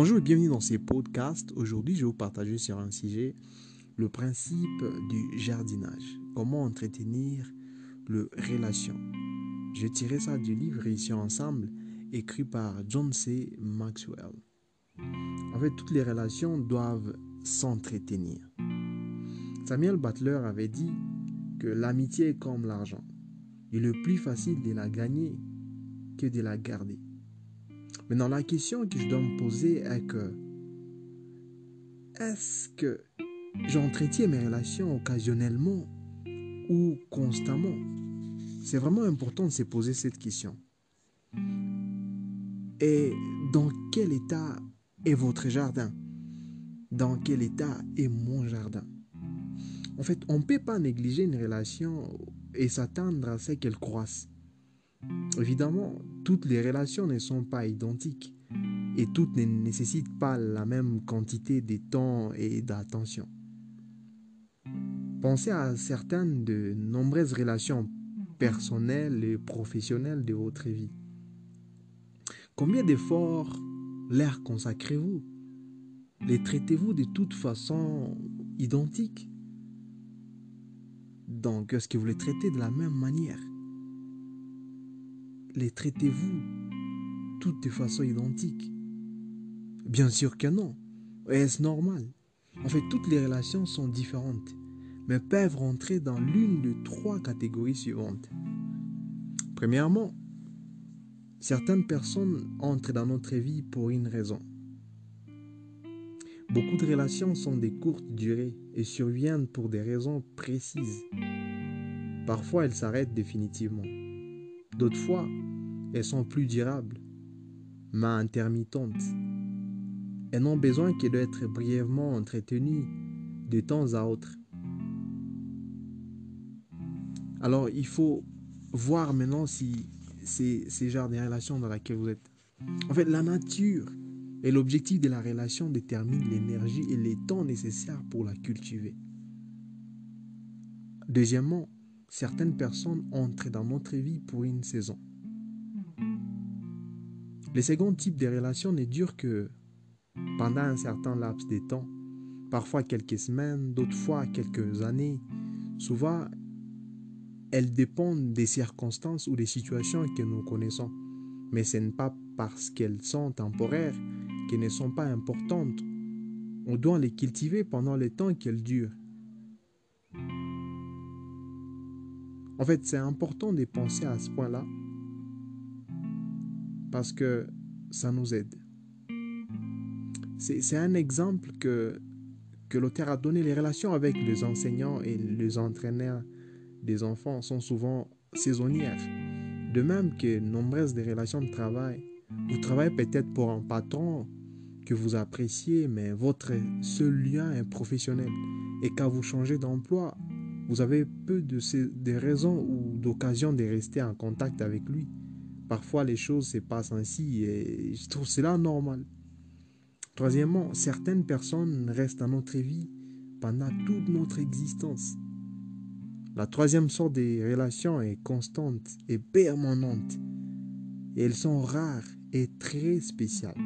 Bonjour et bienvenue dans ces podcasts. Aujourd'hui, je vais vous partager sur un sujet le principe du jardinage. Comment entretenir le relation. Je tiré ça du livre Réussir ensemble, écrit par John C. Maxwell. En fait, toutes les relations doivent s'entretenir. Samuel Butler avait dit que l'amitié est comme l'argent. Il est plus facile de la gagner que de la garder. Maintenant, la question que je dois me poser est que est-ce que j'entretiens mes relations occasionnellement ou constamment? C'est vraiment important de se poser cette question. Et dans quel état est votre jardin? Dans quel état est mon jardin? En fait, on ne peut pas négliger une relation et s'attendre à ce qu'elle croisse. Évidemment, toutes les relations ne sont pas identiques et toutes ne nécessitent pas la même quantité de temps et d'attention. Pensez à certaines de nombreuses relations personnelles et professionnelles de votre vie. Combien d'efforts l'air consacrez-vous? Les traitez-vous de toute façon identiques? Donc, est-ce que vous les traitez de la même manière? Les traitez-vous? Toutes de façon identique Bien sûr que non. Est-ce normal? En fait, toutes les relations sont différentes, mais peuvent rentrer dans l'une de trois catégories suivantes. Premièrement, certaines personnes entrent dans notre vie pour une raison. Beaucoup de relations sont de courte durée et surviennent pour des raisons précises. Parfois, elles s'arrêtent définitivement. D'autres fois, elles sont plus durables, mais intermittentes. Elles n'ont besoin que d'être brièvement entretenues de temps à autre. Alors, il faut voir maintenant si c'est ce genre de relation dans laquelle vous êtes. En fait, la nature et l'objectif de la relation déterminent l'énergie et les temps nécessaires pour la cultiver. Deuxièmement, certaines personnes entrent dans notre vie pour une saison. Le second type de relation ne dure que pendant un certain laps de temps, parfois quelques semaines, d'autres fois quelques années. Souvent, elles dépendent des circonstances ou des situations que nous connaissons, mais ce n'est pas parce qu'elles sont temporaires qu'elles ne sont pas importantes. On doit les cultiver pendant le temps qu'elles durent. En fait, c'est important de penser à ce point-là parce que ça nous aide. C'est un exemple que, que l'auteur a donné. Les relations avec les enseignants et les entraîneurs des enfants sont souvent saisonnières. De même que nombreuses des relations de travail. Vous travaillez peut-être pour un patron que vous appréciez, mais votre seul lien est professionnel. Et quand vous changez d'emploi, vous avez peu de, de raisons ou d'occasions de rester en contact avec lui. Parfois, les choses se passent ainsi et je trouve cela normal. Troisièmement, certaines personnes restent dans notre vie pendant toute notre existence. La troisième sorte de relation est constante et permanente. Et elles sont rares et très spéciales.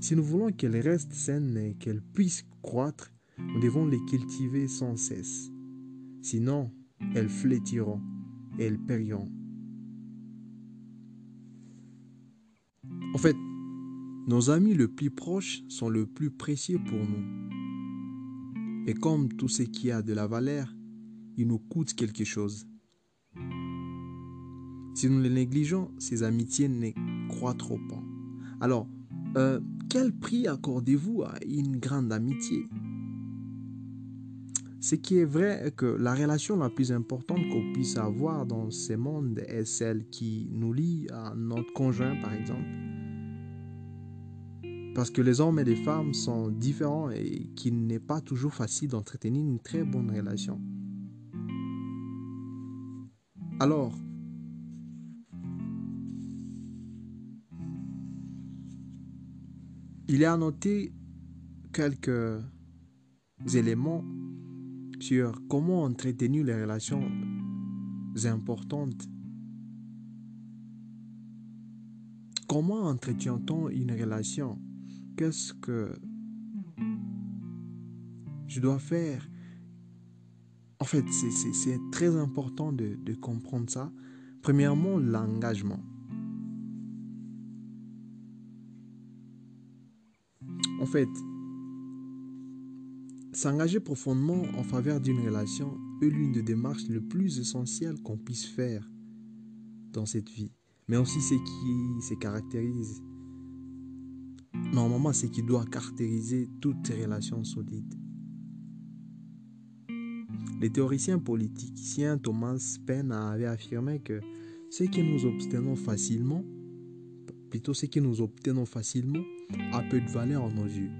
Si nous voulons qu'elles restent saines et qu'elles puissent croître, nous devons les cultiver sans cesse. Sinon, elles flétiront et elles périront. En fait, nos amis les plus proches sont le plus précieux pour nous. Et comme tout ce qui a de la valeur, il nous coûte quelque chose. Si nous les négligeons, ces amitiés ne croîtront pas. Alors, euh, quel prix accordez-vous à une grande amitié? Ce qui est vrai est que la relation la plus importante qu'on puisse avoir dans ce monde est celle qui nous lie à notre conjoint, par exemple parce que les hommes et les femmes sont différents et qu'il n'est pas toujours facile d'entretenir une très bonne relation. Alors, il est à noter quelques éléments comment entretenir les relations importantes? Comment entretient-on une relation? Qu'est-ce que je dois faire? En fait, c'est très important de comprendre ça. Premièrement, l'engagement. En fait, s'engager profondément en faveur d'une relation est l'une des démarches les plus essentielles qu'on puisse faire dans cette vie. Mais aussi ce qui se caractérise. Normalement, ce qui doit caractériser toutes ces relations solides. Le théoricien politicien Thomas Paine avait affirmé que ce que nous obtenons facilement, plutôt ce que nous obtenons facilement, a peu de valeur en nos yeux.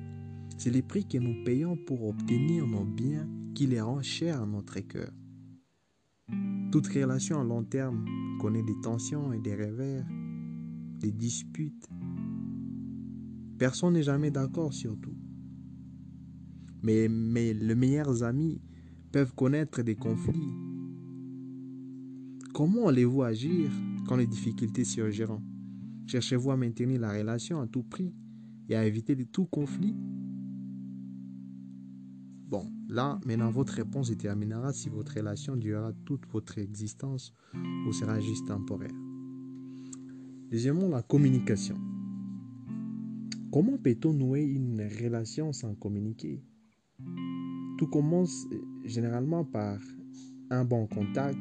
C'est les prix que nous payons pour obtenir nos biens qui les rend chers à notre cœur. Toute relation à long terme connaît des tensions et des revers, des disputes. Personne n'est jamais d'accord sur tout. Mais, mais les meilleurs amis peuvent connaître des conflits. Comment allez-vous agir quand les difficultés surgiront? Cherchez-vous à maintenir la relation à tout prix et à éviter tout conflit? Bon, là, maintenant, votre réponse déterminera si votre relation durera toute votre existence ou sera juste temporaire. Deuxièmement, la communication. Comment peut-on nouer une relation sans communiquer? Tout commence euh, généralement par un bon contact.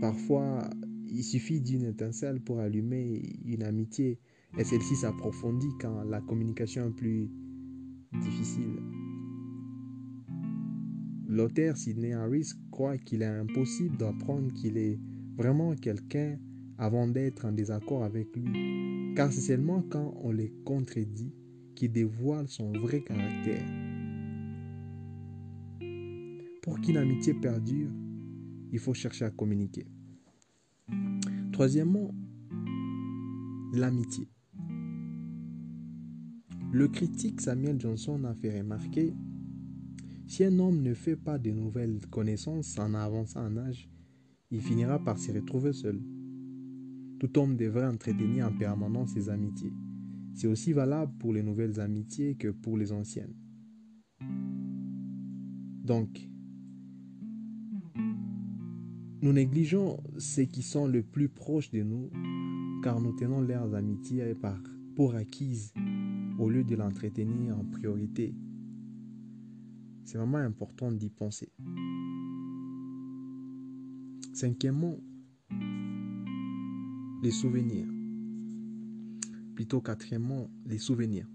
Parfois, il suffit d'une étincelle pour allumer une amitié et celle-ci s'approfondit quand la communication est plus difficile. L'auteur Sidney Harris croit qu'il est impossible d'apprendre qu'il est vraiment quelqu'un avant d'être en désaccord avec lui, car c'est seulement quand on les contredit qu'il dévoile son vrai caractère. Pour qu'une amitié perdure, il faut chercher à communiquer. Troisièmement, l'amitié. Le critique Samuel Johnson a fait remarquer si un homme ne fait pas de nouvelles connaissances en avançant en âge, il finira par se retrouver seul. Tout homme devrait entretenir en permanence ses amitiés. C'est aussi valable pour les nouvelles amitiés que pour les anciennes. Donc, nous négligeons ceux qui sont le plus proches de nous car nous tenons leurs amitiés pour acquises au lieu de l'entretenir en priorité. C'est vraiment important d'y penser. Cinquièmement, les souvenirs. Plutôt quatrièmement, les souvenirs.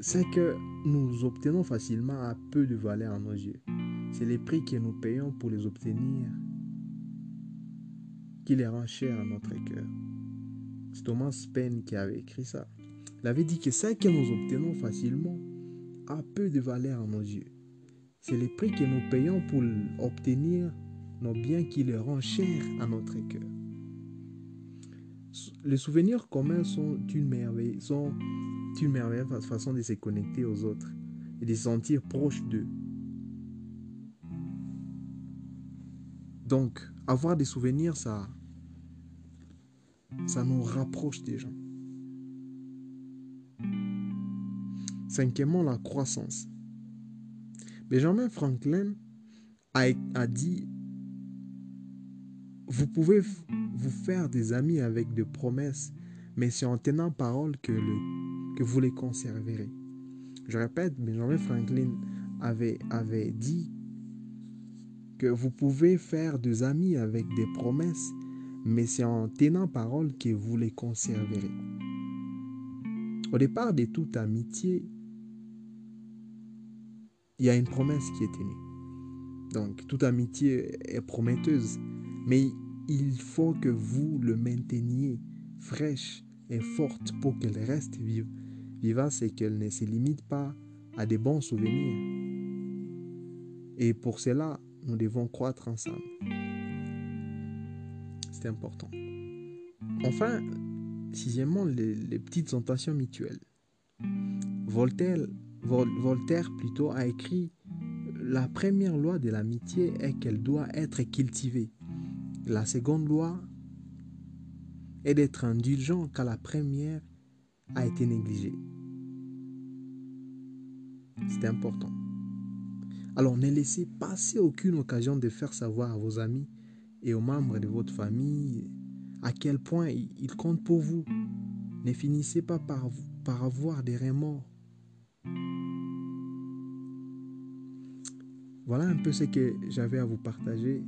C'est que nous obtenons facilement à peu de valeur à nos yeux. C'est les prix que nous payons pour les obtenir qui les rend chers à notre cœur. C'est Thomas Paine qui avait écrit ça. Il avait dit que ce que nous obtenons facilement a peu de valeur à nos yeux. C'est le prix que nous payons pour obtenir nos biens qui les rend chers à notre cœur. Les souvenirs communs sont une merveille, sont une merveilleuse façon de se connecter aux autres et de se sentir proche d'eux. Donc, avoir des souvenirs, ça, ça nous rapproche des gens. Cinquièmement, la croissance. Benjamin Franklin a, dit, vous pouvez vous faire des amis avec des promesses, mais c'est en tenant parole que, le, que vous les conserverez. Je répète, Benjamin Franklin avait, avait dit que vous pouvez faire des amis avec des promesses, mais c'est en tenant parole que vous les conserverez. Au départ de toute amitié, il y a une promesse qui est tenue. Donc, toute amitié est prometteuse, mais il faut que vous le mainteniez fraîche et forte pour qu'elle reste vive, vivace et qu'elle ne se limite pas à des bons souvenirs. Et pour cela, nous devons croître ensemble. C'est important. Enfin, sixièmement, les, les petites tentations mutuelles. Voltaire Voltaire plutôt a écrit La première loi de l'amitié est qu'elle doit être cultivée. La seconde loi est d'être indulgent car la première a été négligée. C'est important. Alors ne laissez passer aucune occasion de faire savoir à vos amis et aux membres de votre famille à quel point ils comptent pour vous. Ne finissez pas par, par avoir des remords. Voilà un peu ce que j'avais à vous partager.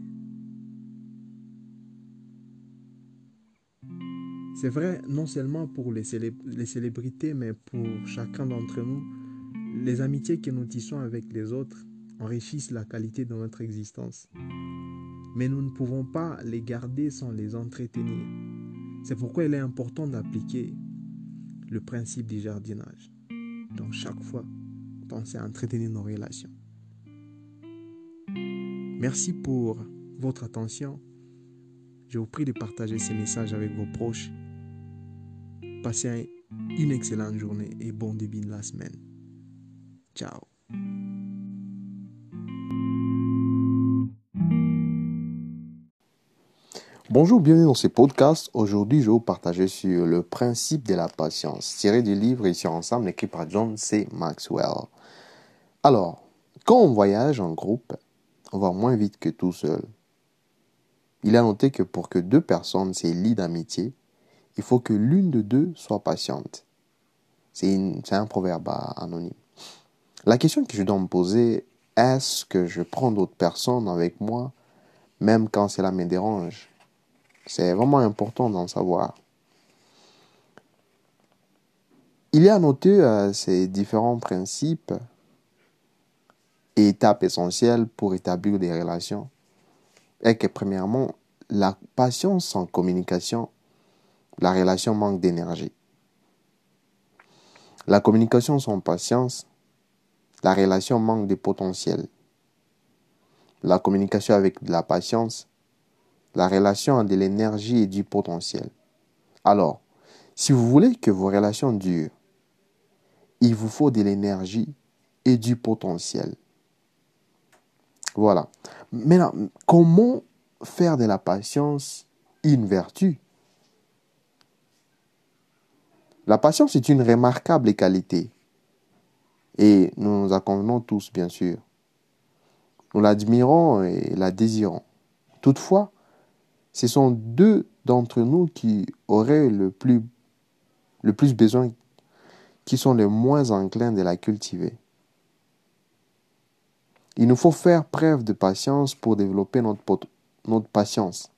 C'est vrai, non seulement pour les, célébrités, mais pour chacun d'entre nous, les amitiés que nous tissons avec les autres enrichissent la qualité de notre existence. Mais nous ne pouvons pas les garder sans les entretenir. C'est pourquoi il est important d'appliquer le principe du jardinage. Donc chaque fois, pensez à entretenir nos relations. Merci pour votre attention. Je vous prie de partager ces messages avec vos proches. Passez une excellente journée et bon début de la semaine. Ciao. Bonjour, bienvenue dans ce podcast. Aujourd'hui, je vais vous partager sur le principe de la patience, tiré du livre Ici ensemble écrit par John C. Maxwell. Alors, quand on voyage en groupe, on va moins vite que tout seul. Il a noté que pour que deux personnes se lient d'amitié, il faut que l'une de deux soit patiente. C'est un proverbe anonyme. La question que je dois me poser, est-ce que je prends d'autres personnes avec moi, même quand cela me dérange? C'est vraiment important d'en savoir. Il a noté euh, ces différents principes et étapes essentielles pour établir des relations. Et que premièrement, la patience en communication la relation manque d'énergie. La communication sans patience, la relation manque de potentiel. La communication avec de la patience, la relation a de l'énergie et du potentiel. Alors, si vous voulez que vos relations durent, il vous faut de l'énergie et du potentiel. Voilà. Maintenant, comment faire de la patience une vertu? La patience est une remarquable qualité et nous nous en convenons tous, bien sûr. Nous l'admirons et la désirons. Toutefois, ce sont deux d'entre nous qui auraient le plus, le plus besoin, qui sont les moins enclins de la cultiver. Il nous faut faire preuve de patience pour développer notre, notre patience.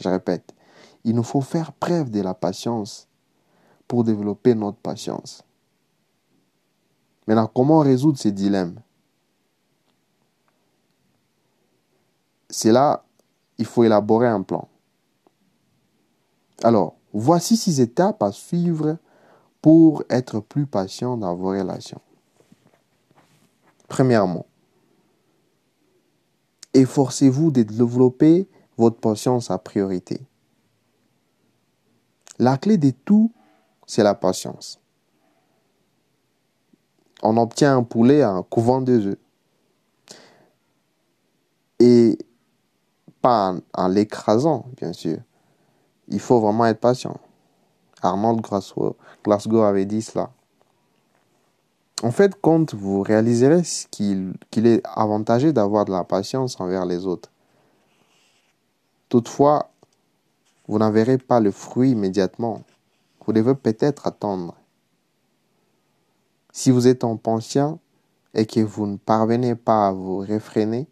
Je répète, il nous faut faire preuve de la patience pour développer notre patience. Maintenant, comment résoudre ces dilemmes? C'est là, il faut élaborer un plan. Alors, voici six étapes à suivre pour être plus patient dans vos relations. Premièrement, efforcez-vous de développer votre patience à priorité. La clé de tout c'est la patience. On obtient un poulet en couvant deux œufs. Et pas en, l'écrasant, bien sûr. Il faut vraiment être patient. Arnold Glasgow avait dit cela. En fait, quand vous réaliserez qu'il est avantageux d'avoir de la patience envers les autres. Toutefois, vous n'en verrez pas le fruit immédiatement vous devez peut-être attendre. Si vous êtes en pension et que vous ne parvenez pas à vous réfréner,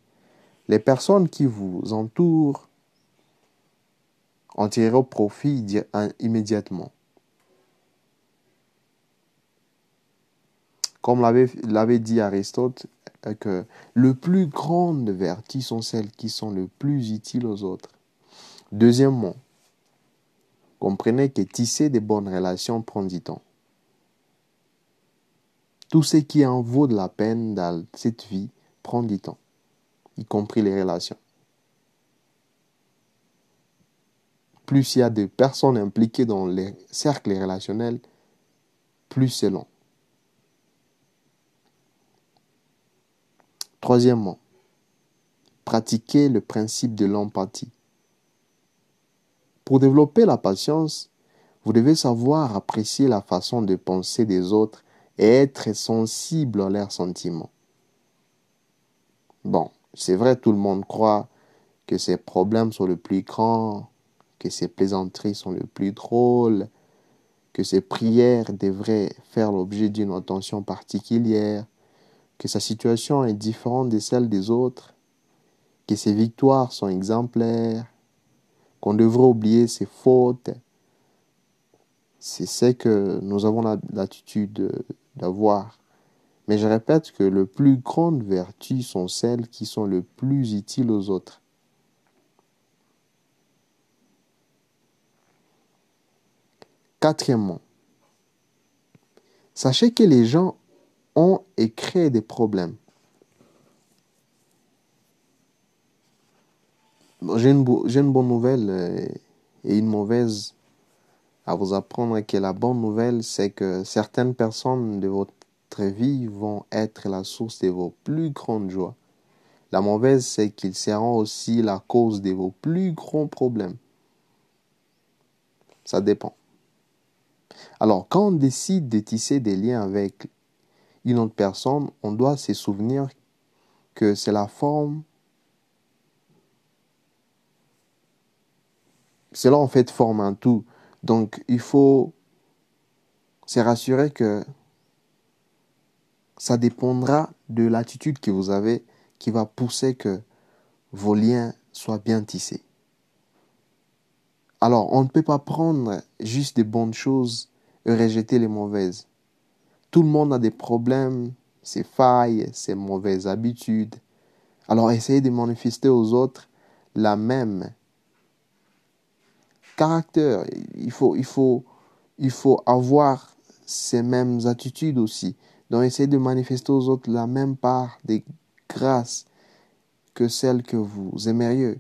les personnes qui vous entourent en tireront profit immédiatement. Comme l'avait dit Aristote, que le plus grand de vertus sont celles qui sont le plus utiles aux autres. Deuxièmement, Comprenez que tisser de bonnes relations prend du temps. Tout ce qui en vaut de la peine dans cette vie prend du temps, y compris les relations. Plus il y a de personnes impliquées dans les cercles relationnels, plus c'est long. Troisièmement, pratiquer le principe de l'empathie. Pour développer la patience, vous devez savoir apprécier la façon de penser des autres et être sensible à leurs sentiments. Bon, c'est vrai, tout le monde croit que ses problèmes sont le plus grands, que ses plaisanteries sont le plus drôles, que ses prières devraient faire l'objet d'une attention particulière, que sa situation est différente de celle des autres, que ses victoires sont exemplaires, qu'on devrait oublier ses fautes. C'est ce que nous avons l'attitude d'avoir. Mais je répète que les plus grandes vertus sont celles qui sont le plus utiles aux autres. Quatrièmement, sachez que les gens ont et créent des problèmes. J'ai une, bonne nouvelle euh, et une mauvaise à vous apprendre que la bonne nouvelle, c'est que certaines personnes de votre vie vont être la source de vos plus grandes joies. La mauvaise, c'est qu'ils seront aussi la cause de vos plus grands problèmes. Ça dépend. Alors, quand on décide de tisser des liens avec une autre personne, on doit se souvenir que c'est la forme. Cela en fait forme un tout. Donc, il faut se rassurer que ça dépendra de l'attitude que vous avez qui va pousser que vos liens soient bien tissés. Alors, on ne peut pas prendre juste des bonnes choses et rejeter les mauvaises. Tout le monde a des problèmes, ses failles, ses mauvaises habitudes. Alors, essayez de manifester aux autres la même caractère. Il faut, il faut, il faut avoir ces mêmes attitudes aussi. Donc, essayez de manifester aux autres la même part des grâces que celles que vous aimeriez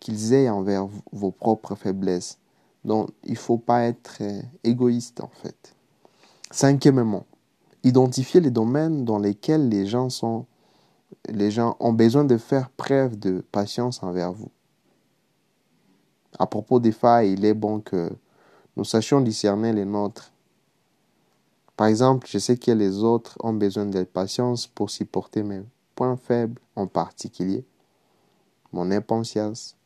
qu'ils aient envers vos propres faiblesses. Donc, il ne faut pas être euh, égoïste, en fait. Cinquièmement, identifier les domaines dans lesquels les gens, sont, ont besoin de faire preuve de patience envers vous. À propos des failles, il est bon que nous sachions discerner les nôtres. Par exemple, je sais que les autres ont besoin de patience pour supporter mes points faibles en particulier, mon impatience.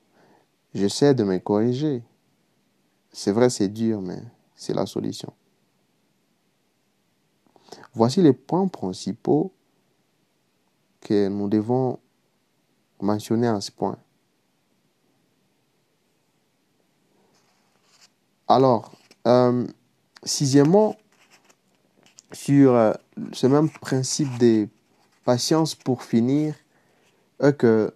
J'essaie de me corriger, c'est vrai, c'est dur, mais c'est la solution. Voici les points principaux que nous devons mentionner à ce point. Alors, euh, sixièmement, sur euh, ce même principe de patience pour finir, que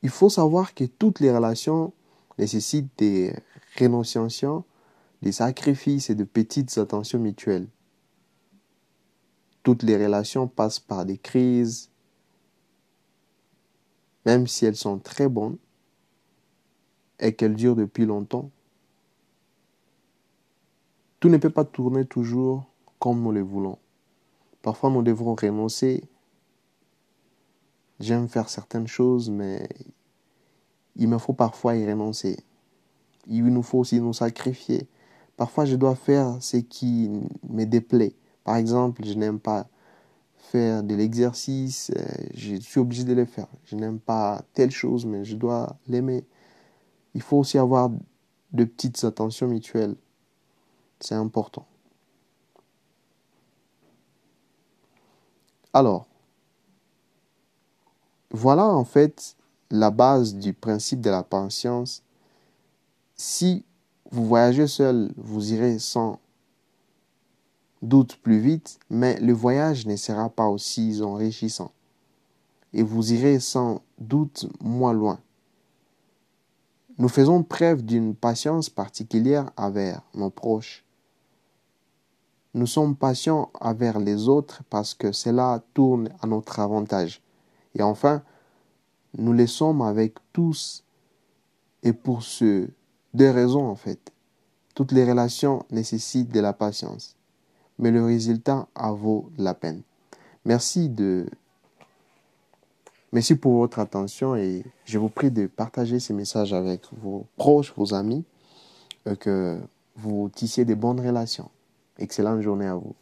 il faut savoir que toutes les relations nécessitent des rénonciation, des sacrifices et de petites attentions mutuelles. Toutes les relations passent par des crises, même si elles sont très bonnes et qu'elles durent depuis longtemps. Tout ne peut pas tourner toujours comme nous le voulons. Parfois, nous devrons renoncer. J'aime faire certaines choses, mais il me faut parfois y renoncer il nous faut aussi nous sacrifier. Parfois, je dois faire ce qui me déplaît. Par exemple, je n'aime pas faire de l'exercice, euh, je suis obligé de le faire. Je n'aime pas telle chose, mais je dois l'aimer. Il faut aussi avoir de petites attentions mutuelles. C'est important. Alors, voilà en fait la base du principe de la patience si vous voyagez seul, vous irez sans doute plus vite, mais le voyage ne sera pas aussi enrichissant. Et vous irez sans doute moins loin. Nous faisons preuve d'une patience particulière envers nos proches. Nous sommes patients envers les autres parce que cela tourne à notre avantage. Et enfin, nous les sommes avec tous et pour ceux deux raisons en fait. Toutes les relations nécessitent de la patience, mais le résultat vaut la peine. Merci de Merci pour votre attention et je vous prie de partager ces messages avec vos proches, vos amis, euh, que vous tissiez de bonnes relations. Excellente journée à vous.